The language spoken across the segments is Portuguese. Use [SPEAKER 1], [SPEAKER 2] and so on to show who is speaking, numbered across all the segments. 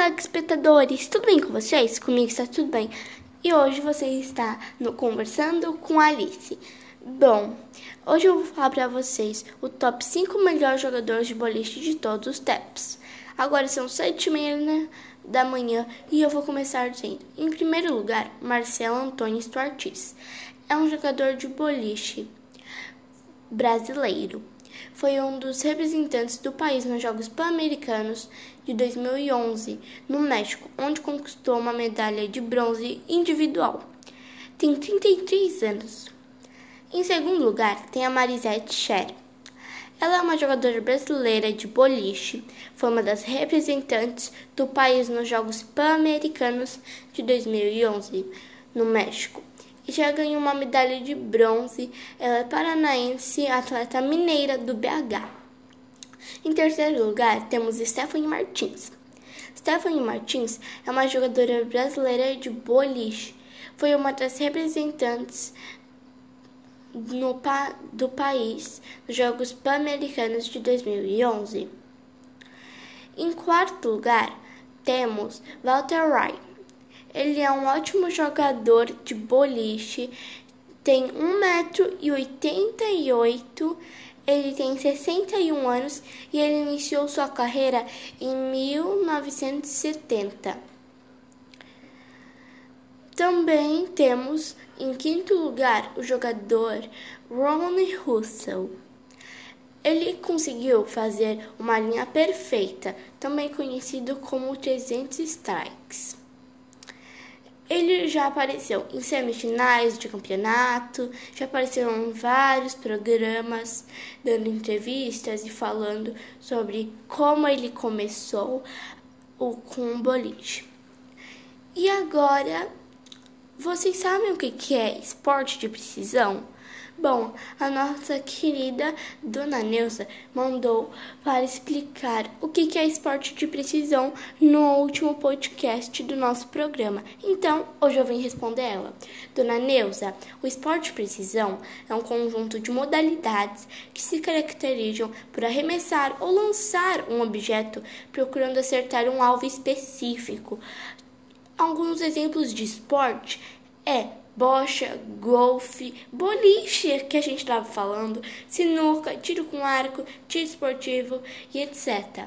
[SPEAKER 1] telespectadores! Tudo bem com vocês? Comigo está tudo bem. E hoje você está no Conversando com Alice. Bom, hoje eu vou falar para vocês o top 5 melhores jogadores de boliche de todos os tempos. Agora são 7 e meia da manhã e eu vou começar dizendo: em primeiro lugar, Marcelo Antônio Ortiz. É um jogador de boliche brasileiro. Foi um dos representantes do país nos Jogos Pan-Americanos de 2011, no México, onde conquistou uma medalha de bronze individual. Tem 33 anos. Em segundo lugar, tem a Marisette Scher. Ela é uma jogadora brasileira de boliche, foi uma das representantes do país nos Jogos Pan-Americanos de 2011, no México já ganhou uma medalha de bronze. Ela é paranaense, atleta mineira do BH. Em terceiro lugar, temos Stephanie Martins. Stephanie Martins é uma jogadora brasileira de boliche. Foi uma das representantes no, do país nos Jogos Pan-Americanos de 2011. Em quarto lugar, temos Walter Wright. Ele é um ótimo jogador de boliche, tem 1,88m, ele tem 61 anos e ele iniciou sua carreira em 1970. Também temos em quinto lugar o jogador Ronnie Russell. Ele conseguiu fazer uma linha perfeita, também conhecido como 300 strikes. Ele já apareceu em semifinais de campeonato, já apareceu em vários programas, dando entrevistas e falando sobre como ele começou o, com o boliche. E agora, vocês sabem o que é esporte de precisão? Bom, a nossa querida Dona Neuza mandou para explicar o que é esporte de precisão no último podcast do nosso programa. Então, hoje eu vim responder ela. Dona Neuza, o esporte de precisão é um conjunto de modalidades que se caracterizam por arremessar ou lançar um objeto procurando acertar um alvo específico. Alguns exemplos de esporte é bocha, golfe, boliche que a gente estava falando, sinuca, tiro com arco, tiro esportivo e etc.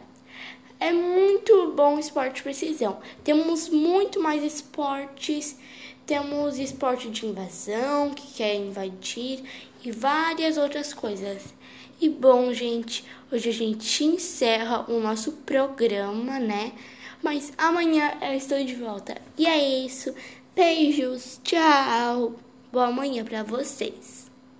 [SPEAKER 1] É muito bom esporte de precisão. Temos muito mais esportes. Temos esporte de invasão, que quer invadir, e várias outras coisas. E bom, gente, hoje a gente encerra o nosso programa, né? Mas amanhã eu estou de volta. E é isso. Beijos, tchau. Boa manhã para vocês.